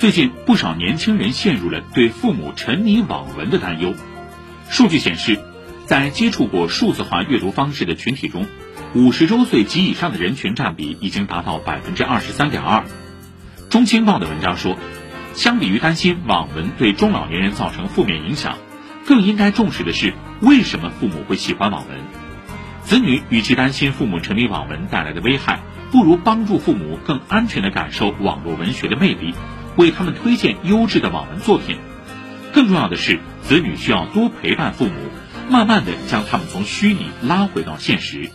最近不少年轻人陷入了对父母沉迷网文的担忧。数据显示，在接触过数字化阅读方式的群体中，五十周岁及以上的人群占比已经达到百分之二十三点二。中青报的文章说，相比于担心网文对中老年人造成负面影响，更应该重视的是为什么父母会喜欢网文。子女与其担心父母沉迷网文带来的危害，不如帮助父母更安全地感受网络文学的魅力。为他们推荐优质的网文作品，更重要的是，子女需要多陪伴父母，慢慢的将他们从虚拟拉回到现实。